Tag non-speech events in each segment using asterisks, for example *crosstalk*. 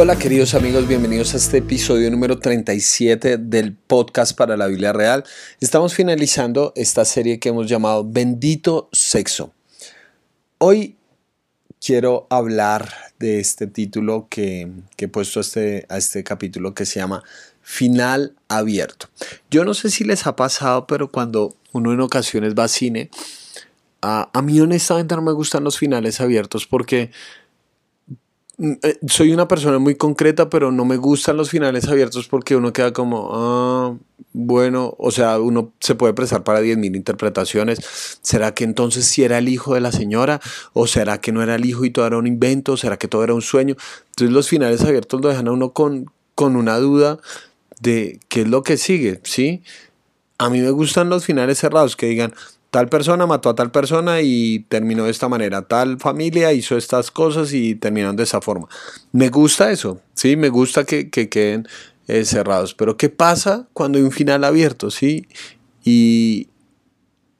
Hola queridos amigos, bienvenidos a este episodio número 37 del podcast para la Biblia Real. Estamos finalizando esta serie que hemos llamado Bendito Sexo. Hoy quiero hablar de este título que, he puesto a este, a este capítulo que se llama Final Abierto. Yo no sé si les ha pasado, pero cuando uno en ocasiones va a cine, a, a mí honestamente no me gustan los finales abiertos porque soy una persona muy concreta, pero no me gustan los finales abiertos porque uno queda como, ah, bueno, o sea, uno se puede prestar para 10.000 interpretaciones. ¿Será que entonces si era el hijo de la señora? ¿O será que no era el hijo y todo era un invento? ¿Será que todo era un sueño? Entonces los finales abiertos lo dejan a uno con, con una duda de qué es lo que sigue, ¿sí? A mí me gustan los finales cerrados que digan, tal persona mató a tal persona y terminó de esta manera, tal familia hizo estas cosas y terminaron de esa forma. Me gusta eso, sí, me gusta que, queden eh, cerrados, pero ¿qué pasa cuando hay un final abierto, sí? Y,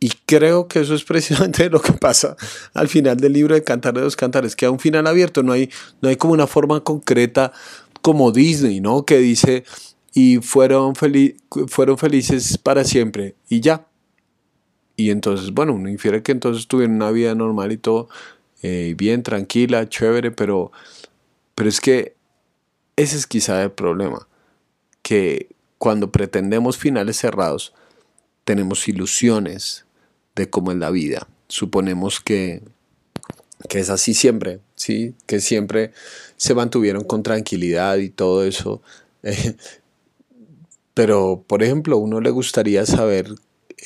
y creo que eso es *laughs* precisamente lo que pasa al final del libro de Cantar de los Cantares, que hay un final abierto, no hay, no hay como una forma concreta como Disney, ¿no? Que dice, y fueron, fueron felices para siempre, y ya, y entonces, bueno, uno infiere que entonces tuvieron una vida normal y todo, eh, bien, tranquila, chévere, pero, pero es que ese es quizá el problema, que cuando pretendemos finales cerrados, tenemos ilusiones de cómo es la vida. Suponemos que, que es así siempre, ¿sí? que siempre se mantuvieron con tranquilidad y todo eso. *laughs* pero, por ejemplo, uno le gustaría saber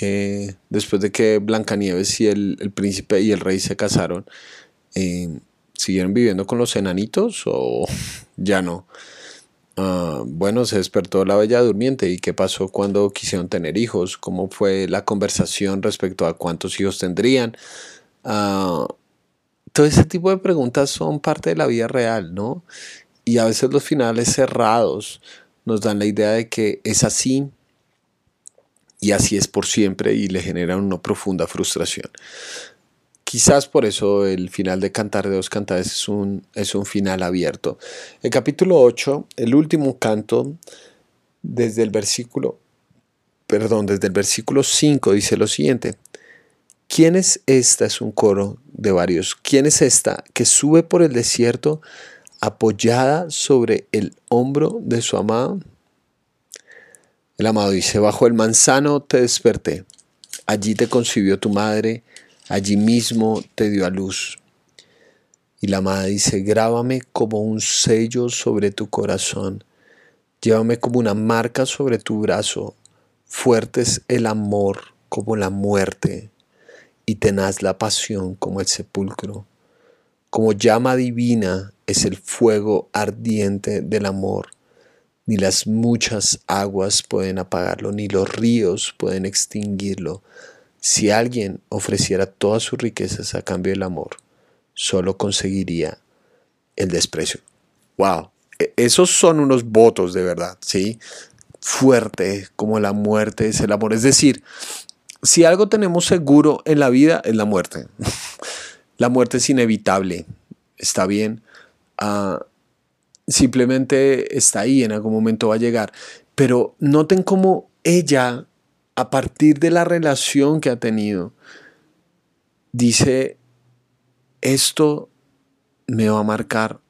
eh, después de que Blancanieves y el, príncipe y el rey se casaron, eh, ¿siguieron viviendo con los enanitos o *laughs* ya no? Ah, bueno, se despertó la bella durmiente y qué pasó cuando quisieron tener hijos, cómo fue la conversación respecto a cuántos hijos tendrían. Ah, todo ese tipo de preguntas son parte de la vida real, ¿no? Y a veces los finales cerrados nos dan la idea de que es así y así es por siempre y le genera una profunda frustración. Quizás por eso el final de Cantar de dos Cantares es un, es un final abierto. El capítulo 8, el último canto, desde el versículo, perdón, desde el versículo 5 dice lo siguiente. ¿Quién es esta? Es un coro de varios. ¿Quién es esta que sube por el desierto apoyada sobre el hombro de su amado? El amado dice, bajo el manzano te desperté, allí te concibió tu madre, allí mismo te dio a luz. Y la amada dice, grábame como un sello sobre tu corazón, llévame como una marca sobre tu brazo, fuerte es el amor como la muerte, y tenaz la pasión como el sepulcro. Como llama divina es el fuego ardiente del amor ni las muchas aguas pueden apagarlo, ni los ríos pueden extinguirlo. Si alguien ofreciera todas sus riquezas a cambio del amor, solo conseguiría el desprecio. ¡Wow! E, esos son unos votos de verdad, ¿sí? Fuerte como la muerte es el amor. Es decir, si algo tenemos seguro en la vida es la muerte. *laughs* la muerte es inevitable, está bien. Ah, simplemente está ahí, en algún momento va a llegar. Pero noten cómo ella, a partir de la relación que ha tenido, dice, esto me va a marcar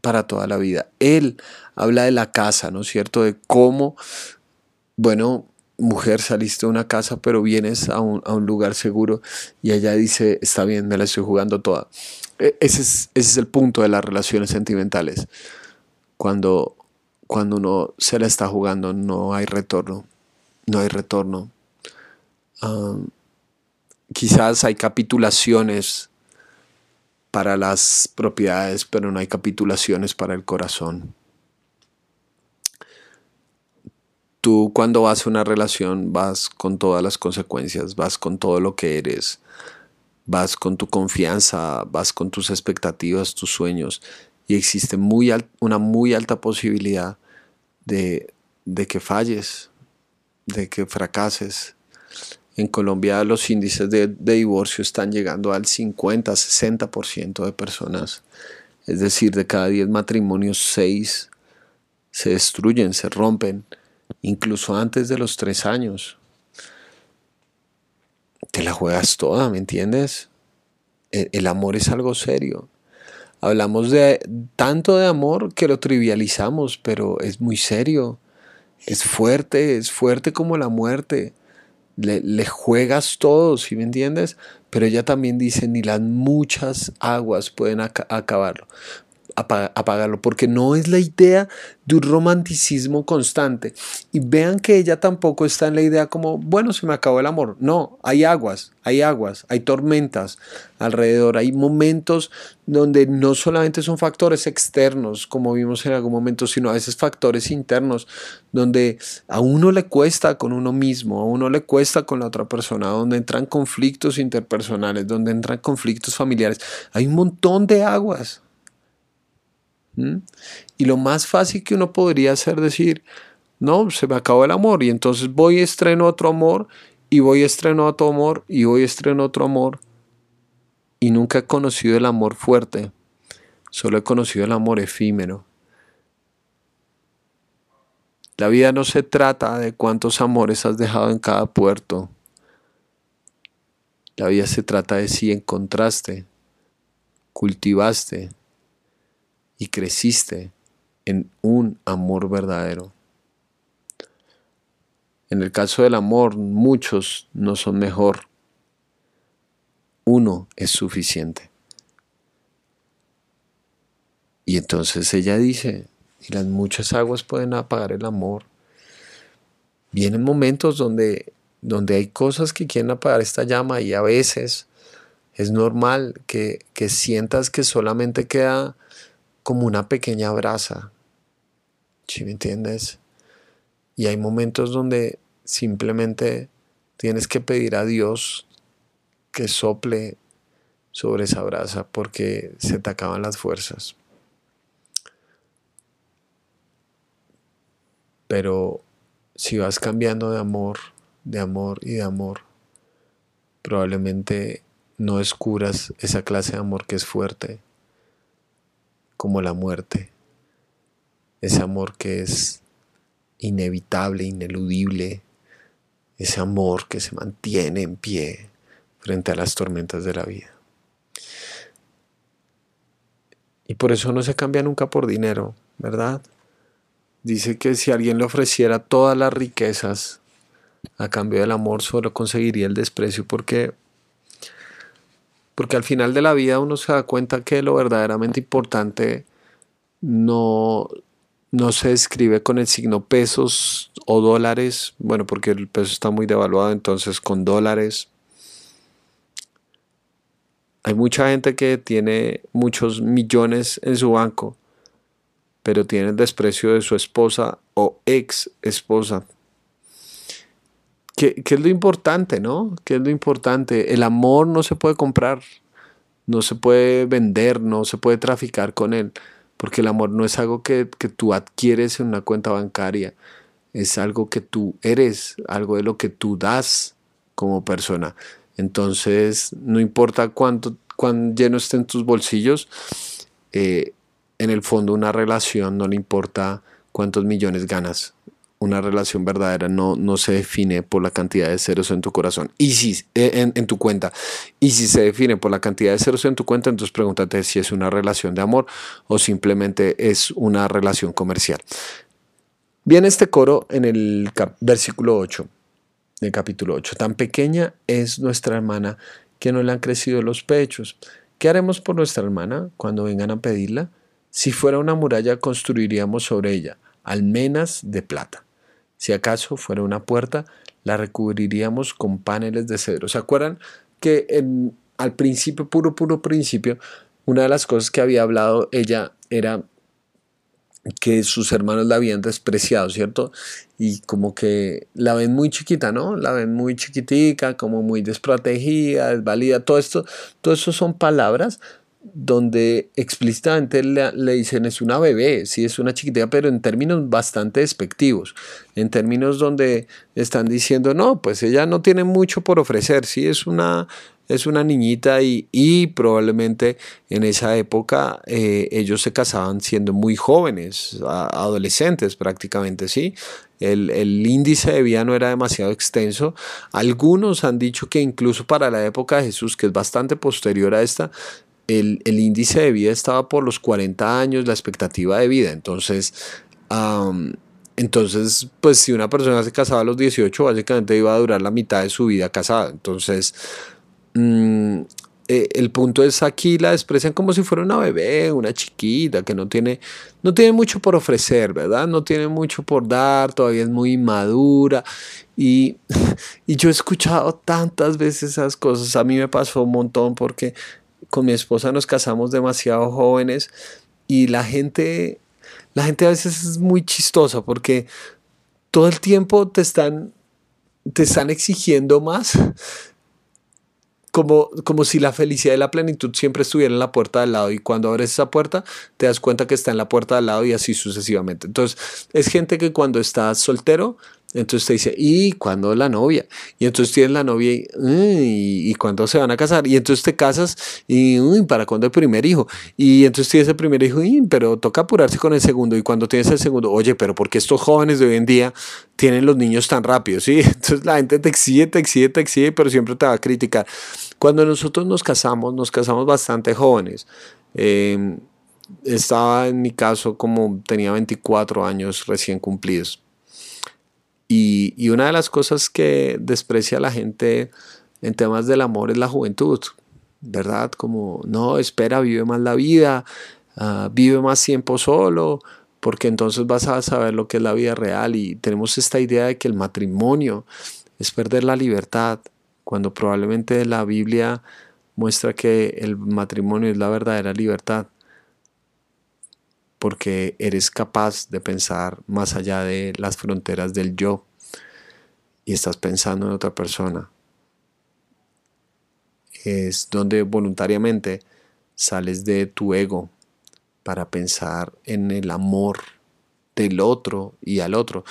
para toda la vida. Él habla de la casa, ¿no es cierto? De cómo, bueno, mujer, saliste de una casa, pero vienes a un, lugar seguro y ella dice, está bien, me la estoy jugando toda. E, ese es, ese es el punto de las relaciones sentimentales cuando, cuando uno se la está jugando no hay retorno, no hay retorno. quizás hay capitulaciones para las propiedades, pero no hay capitulaciones para el corazón. Tú cuando vas a una relación vas con todas las consecuencias, vas con todo lo que eres, vas con tu confianza, vas con tus expectativas, tus sueños y existe muy una muy alta posibilidad de, que falles, de que fracases. En Colombia los índices de, divorcio están llegando al 50, 60% de personas Es decir, de cada 10 matrimonios, 6 se destruyen, se rompen, incluso antes de los 3 años. Te la juegas toda, ¿me entiendes? El, amor es algo serio. Hablamos de tanto de amor que lo trivializamos, pero es muy serio. Es fuerte, es fuerte como la muerte. Le, juegas todo, ¿sí me entiendes? Pero ella también dice, ni las muchas aguas pueden acabarlo apagarlo, porque no es la idea de un romanticismo constante. Y vean que ella tampoco está en la idea como, bueno, se me acabó el amor. No, hay aguas, hay aguas, hay tormentas alrededor, hay momentos donde no solamente son factores externos, como vimos en algún momento, sino a veces factores internos, donde a uno le cuesta con uno mismo, a uno le cuesta con la otra persona, donde entran conflictos interpersonales, donde entran conflictos familiares. Hay un montón de aguas y lo más fácil que uno podría hacer decir, no, se me acabó el amor y entonces voy y estreno otro amor y voy y estreno otro amor y voy y estreno otro amor. Y nunca he conocido el amor fuerte, solo he conocido el amor efímero. La vida no se trata de cuántos amores has dejado en cada puerto. La vida se trata de si encontraste, cultivaste, y creciste en un amor verdadero. En el caso del amor, muchos no son mejor. Uno es suficiente. Y entonces ella dice, y las muchas aguas pueden apagar el amor. Vienen momentos donde, donde hay cosas que quieren apagar esta llama y a veces es normal que, que sientas que solamente queda como una pequeña brasa. ¿Sí me entiendes? Y hay momentos donde simplemente tienes que pedir a Dios que sople sobre esa brasa porque se te acaban las fuerzas. Pero si vas cambiando de amor, de amor y de amor, probablemente no descubras esa clase de amor que es fuerte como la muerte, ese amor que es inevitable, ineludible, ese amor que se mantiene en pie frente a las tormentas de la vida. Y por eso no se cambia nunca por dinero, ¿verdad? Dice que si alguien le ofreciera todas las riquezas a cambio del amor, solo conseguiría el desprecio porque porque al final de la vida uno se da cuenta que lo verdaderamente importante no, no se describe con el signo pesos o dólares, bueno, porque el peso está muy devaluado, entonces con dólares. Hay mucha gente que tiene muchos millones en su banco, pero tiene el desprecio de su esposa o ex esposa. ¿Qué, es lo importante, no? ¿Qué es lo importante? El amor no se puede comprar, no se puede vender, no se puede traficar con él, porque el amor no es algo que, que tú adquieres en una cuenta bancaria, es algo que tú eres, algo de lo que tú das como persona. Entonces, no importa cuánto, cuán lleno estén tus bolsillos, eh, en el fondo una relación no le importa cuántos millones ganas, una relación verdadera no, no se define por la cantidad de ceros en tu corazón. Y si eh, en, tu cuenta. Y si se define por la cantidad de ceros en tu cuenta entonces pregúntate si es una relación de amor o simplemente es una relación comercial. Viene este coro en el versículo 8 del capítulo 8 tan pequeña es nuestra hermana que no le han crecido los pechos. ¿qué haremos por nuestra hermana cuando vengan a pedirla? si fuera una muralla construiríamos sobre ella almenas de plata si acaso fuera una puerta, la recubriríamos con paneles de cedro. ¿Se acuerdan que al principio, puro, puro principio, una de las cosas que había hablado ella era que sus hermanos la habían despreciado, ¿cierto? Y como que la ven muy chiquita, ¿no? La ven muy chiquitica, como muy desprotegida, desvalida, todo esto, todo eso son palabras donde explícitamente le, dicen es una bebé, sí es una chiquitita, pero en términos bastante despectivos, en términos donde están diciendo, no, pues ella no tiene mucho por ofrecer, sí es una, es una niñita y, y probablemente en esa época eh, ellos se casaban siendo muy jóvenes, adolescentes prácticamente, ¿sí? El, el, índice de vida no era demasiado extenso. Algunos han dicho que incluso para la época de Jesús, que es bastante posterior a esta, el, el índice de vida estaba por los 40 años, la expectativa de vida. Entonces, entonces, pues si una persona se casaba a los 18, básicamente iba a durar la mitad de su vida casada. Entonces, mm, eh, el punto es aquí la desprecian como si fuera una bebé, una chiquita que no tiene, no tiene mucho por ofrecer, ¿verdad? No tiene mucho por dar, todavía es muy madura. Y, *laughs* y yo he escuchado tantas veces esas cosas. A mí me pasó un montón porque con mi esposa nos casamos demasiado jóvenes y la gente, la gente a veces es muy chistosa porque todo el tiempo te están, te están exigiendo más como, como si la felicidad y la plenitud siempre estuvieran en la puerta del lado y cuando abres esa puerta te das cuenta que está en la puerta del lado y así sucesivamente. Entonces es gente que cuando estás soltero entonces te dice, ¿y cuándo la novia? Y entonces tienes la novia y, ¿y cuándo se van a casar? Y entonces te casas y, ¿para cuándo el primer hijo? Y entonces tienes el primer hijo, y, pero toca apurarse con el segundo. Y cuando tienes el segundo, oye, pero ¿por qué estos jóvenes de hoy en día tienen los niños tan rápido? ¿Sí? *laughs* Entonces la gente te exige, te exige, te exige, pero siempre te va a criticar. Cuando nosotros nos casamos, nos casamos bastante jóvenes. Em, estaba en mi caso como tenía 24 años recién cumplidos y, una de las cosas que desprecia la gente en temas del amor es la juventud, ¿verdad? Como, no, espera, vive más la vida, ah, vive más tiempo solo, porque entonces vas a saber lo que es la vida real y tenemos esta idea de que el matrimonio es perder la libertad, cuando probablemente la Biblia muestra que el matrimonio es la verdadera libertad porque eres capaz de pensar más allá de las fronteras del yo y estás pensando en otra persona. Es donde voluntariamente sales de tu ego para pensar en el amor del otro y al otro.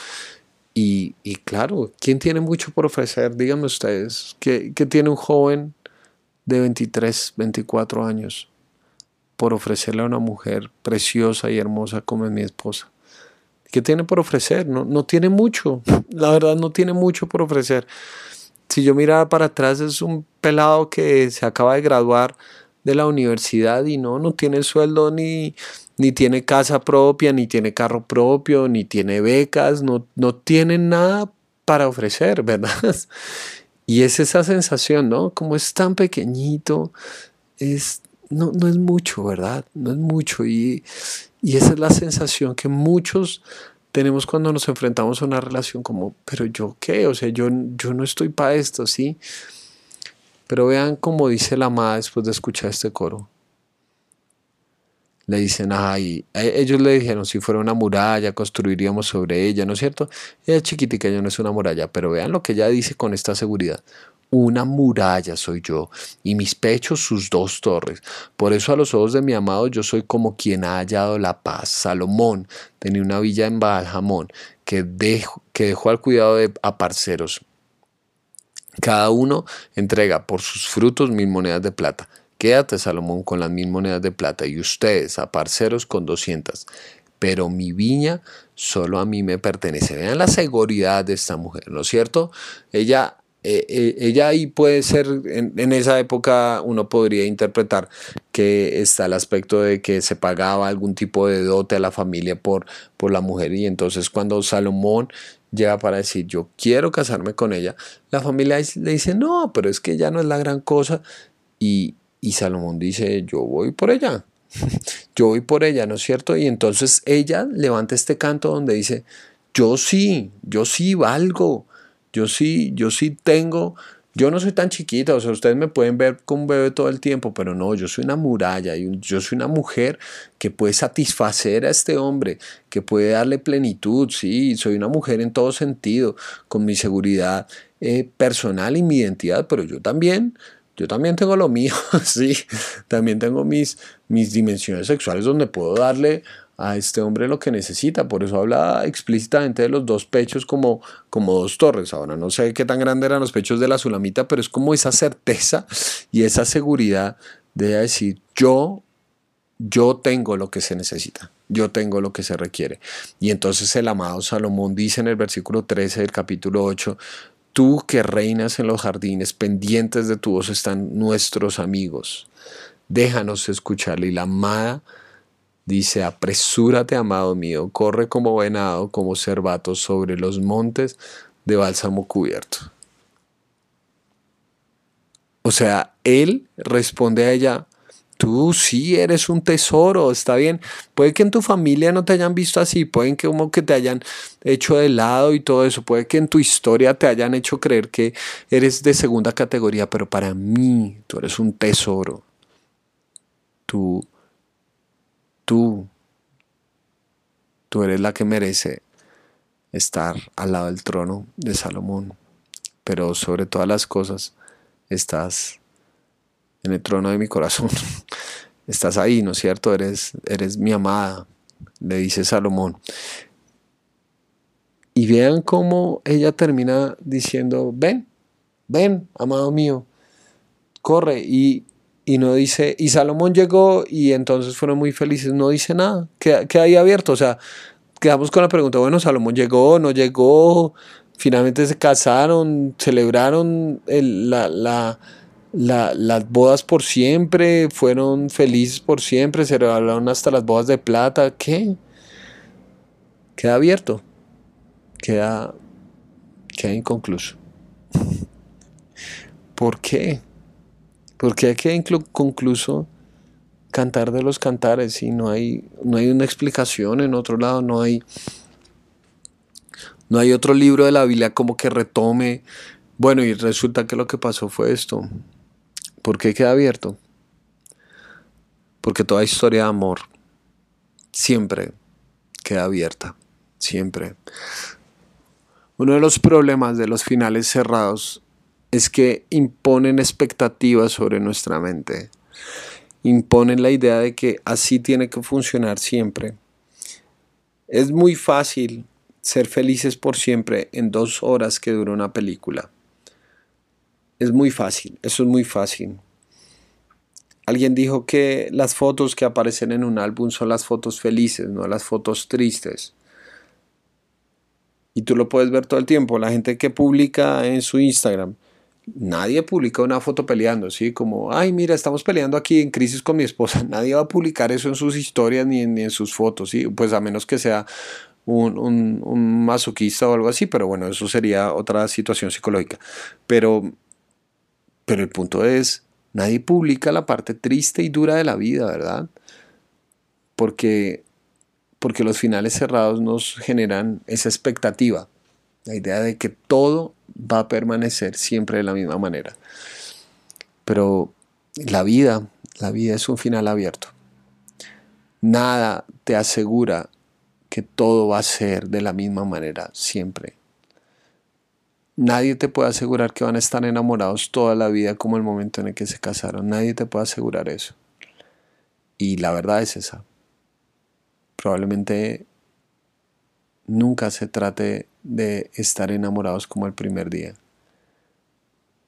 Y, claro, ¿quién tiene mucho por ofrecer? Díganme ustedes, ¿qué, ¿qué tiene un joven de 23, 24 años? Por ofrecerle a una mujer preciosa y hermosa como es mi esposa. ¿Qué tiene por ofrecer? No, no tiene mucho, la verdad no tiene mucho por ofrecer. Si yo miraba para atrás es un pelado que se acaba de graduar de la universidad y no, no tiene sueldo ni, ni tiene casa propia, ni tiene carro propio, ni tiene becas, no, no tiene nada para ofrecer, *laughs* ¿verdad? Y es esa sensación, ¿no? Como es tan pequeñito, es no, no es mucho, ¿verdad? No es mucho. Y, esa es la sensación que muchos tenemos cuando nos enfrentamos a una relación como, pero yo qué, o sea, yo, yo no estoy para esto, ¿sí? Pero vean cómo dice la amada después de escuchar este coro. Le dicen, ay, e, ellos le dijeron, si fuera una muralla, construiríamos sobre ella, ¿no es cierto? Ella es chiquitica, ella no es una muralla, pero vean lo que ella dice con esta seguridad. Una muralla soy yo, y mis pechos sus dos torres. Por eso a los ojos de mi amado yo soy como quien ha hallado la paz. Salomón tenía una villa en Baaljamón que dejó, que dejó al cuidado de aparceros. Cada uno entrega por sus frutos mil monedas de plata. Quédate, Salomón, con las mil monedas de plata y ustedes, aparceros, con doscientas. Pero mi viña solo a mí me pertenece. Vean la seguridad de esta mujer, ¿no es cierto? Ella eh, eh, ella ahí puede ser, en, esa época uno podría interpretar que está el aspecto de que se pagaba algún tipo de dote a la familia por, por la mujer y entonces cuando Salomón llega para decir yo quiero casarme con ella, la familia le dice no, pero es que ya no es la gran cosa y, y Salomón dice yo voy por ella, *laughs* yo voy por ella, ¿no es cierto? Y entonces ella levanta este canto donde dice yo sí, yo sí valgo yo sí, yo sí tengo, yo no soy tan chiquita, o sea, ustedes me pueden ver con un bebé todo el tiempo, pero no, yo soy una muralla, yo soy una mujer que puede satisfacer a este hombre, que puede darle plenitud, sí, soy una mujer en todo sentido, con mi seguridad eh, personal y mi identidad, pero yo también, yo también tengo lo mío, *laughs* sí, también tengo mis, mis dimensiones sexuales donde puedo darle a este hombre lo que necesita. Por eso habla explícitamente de los dos pechos como, como dos torres. Ahora no sé qué tan grandes eran los pechos de la Sulamita, pero es como esa certeza y esa seguridad de decir yo, yo tengo lo que se necesita. Yo tengo lo que se requiere. Y entonces el amado Salomón dice en el versículo 13 del capítulo 8, Tú que reinas en los jardines, pendientes de tu voz están nuestros amigos. Déjanos escucharle. Y la amada dice, apresúrate, amado mío, corre como venado, como cervato sobre los montes de bálsamo cubierto. O sea, él responde a ella, tú sí eres un tesoro, está bien. Puede que en tu familia no te hayan visto así, pueden que como que te hayan hecho de lado y todo eso, puede que en tu historia te hayan hecho creer que eres de segunda categoría, pero para mí tú eres un tesoro tú, tú, tú eres la que merece estar al lado del trono de Salomón. Pero sobre todas las cosas, estás en el trono de mi corazón. *laughs* Estás ahí, ¿no es cierto? Eres, eres mi amada, le dice Salomón. Y vean cómo ella termina diciendo, ven, ven, amado mío, corre. Y y no dice, y Salomón llegó y entonces fueron muy felices, no dice nada, queda, ahí abierto, o sea, quedamos con la pregunta, bueno, Salomón llegó, no llegó, finalmente se casaron, celebraron la, las bodas por siempre, fueron felices por siempre, se celebraron hasta las bodas de plata, ¿qué? Queda abierto, queda, queda inconcluso. *laughs* ¿Por qué? Porque hay que concluso cantar de los cantares y no hay, no hay una explicación en otro lado, no hay, no hay otro libro de la Biblia como que retome. Bueno, y resulta que lo que pasó fue esto. ¿Por qué queda abierto? Porque toda historia de amor siempre queda abierta, siempre. Uno de los problemas de los finales cerrados es que imponen expectativas sobre nuestra mente. Imponen la idea de que así tiene que funcionar siempre. Es muy fácil ser felices por siempre en dos horas que dura una película. Es muy fácil, eso es muy fácil. Alguien dijo que las fotos que aparecen en un álbum son las fotos felices, no las fotos tristes. Y tú lo puedes ver todo el tiempo. La gente que publica en su Instagram, nadie publica una foto peleando, ¿sí? Como, ay, mira, estamos peleando aquí en crisis con mi esposa. *laughs* Nadie va a publicar eso en sus historias ni en, sus fotos, ¿sí? Pues a menos que sea un, un, masoquista o algo así, pero bueno, eso sería otra situación psicológica. Pero, pero el punto es, nadie publica la parte triste y dura de la vida, ¿verdad? Porque, porque los finales cerrados nos generan esa expectativa, la idea de que todo va a permanecer siempre de la misma manera. Pero la vida, la vida es un final abierto. Nada te asegura que todo va a ser de la misma manera siempre. Nadie te puede asegurar que van a estar enamorados toda la vida como el momento en el que se casaron. Nadie te puede asegurar eso. Y la verdad es esa. Probablemente nunca se trate de estar enamorados como el primer día,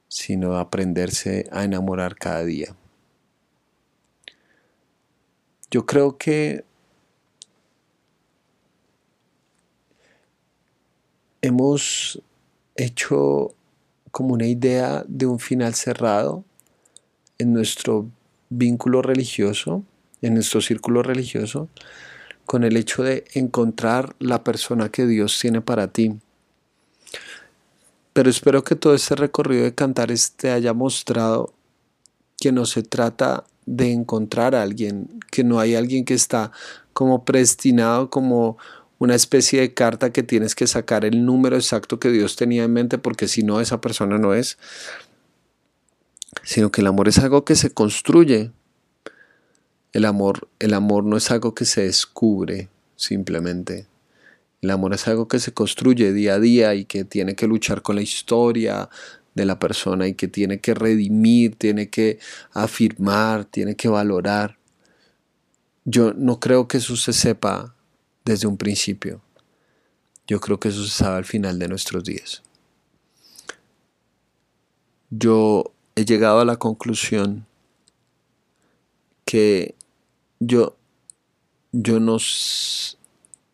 sino aprenderse a enamorar cada día. Yo creo que hemos hecho como una idea de un final cerrado en nuestro vínculo religioso, en nuestro círculo religioso, con el hecho de encontrar la persona que Dios tiene para ti. Pero espero que todo este recorrido de cantares te haya mostrado que no se trata de encontrar a alguien, que no hay alguien que está como predestinado, como una especie de carta que tienes que sacar el número exacto que Dios tenía en mente, porque si no, esa persona no es, sino que el amor es algo que se construye, el amor, el amor no es algo que se descubre simplemente. El amor es algo que se construye día a día y que tiene que luchar con la historia de la persona y que tiene que redimir, tiene que afirmar, tiene que valorar. yo no creo que eso se sepa desde un principio. Yo creo que eso se sabe al final de nuestros días. Yo he llegado a la conclusión que yo, yo no,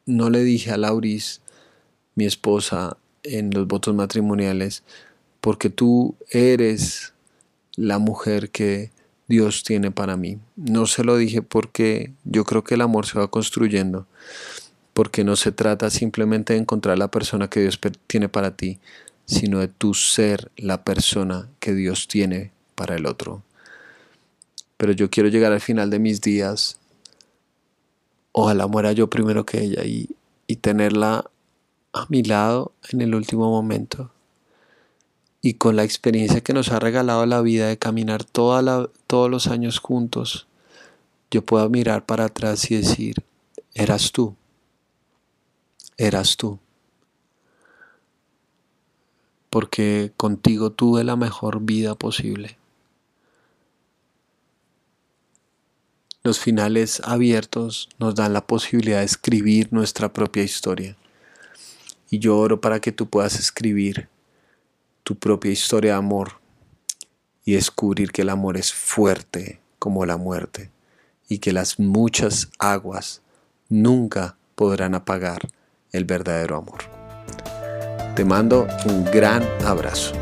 no le dije a Lauris, mi esposa, en los votos matrimoniales, porque tú eres la mujer que Dios tiene para mí. No se lo dije porque yo creo que el amor se va construyendo, porque no se trata simplemente de encontrar la persona que Dios tiene para ti, sino de tu ser la persona que Dios tiene para el otro. Pero yo quiero llegar al final de mis días, ojalá muera yo primero que ella y, y tenerla a mi lado en el último momento y con la experiencia que nos ha regalado la vida de caminar todos los años juntos, yo puedo mirar para atrás y decir, eras tú, eras tú. Porque contigo tuve la mejor vida posible. Los finales abiertos nos dan la posibilidad de escribir nuestra propia historia. Y yo oro para que tú puedas escribir tu propia historia de amor y descubrir que el amor es fuerte como la muerte y que las muchas aguas nunca podrán apagar el verdadero amor. Te mando un gran abrazo.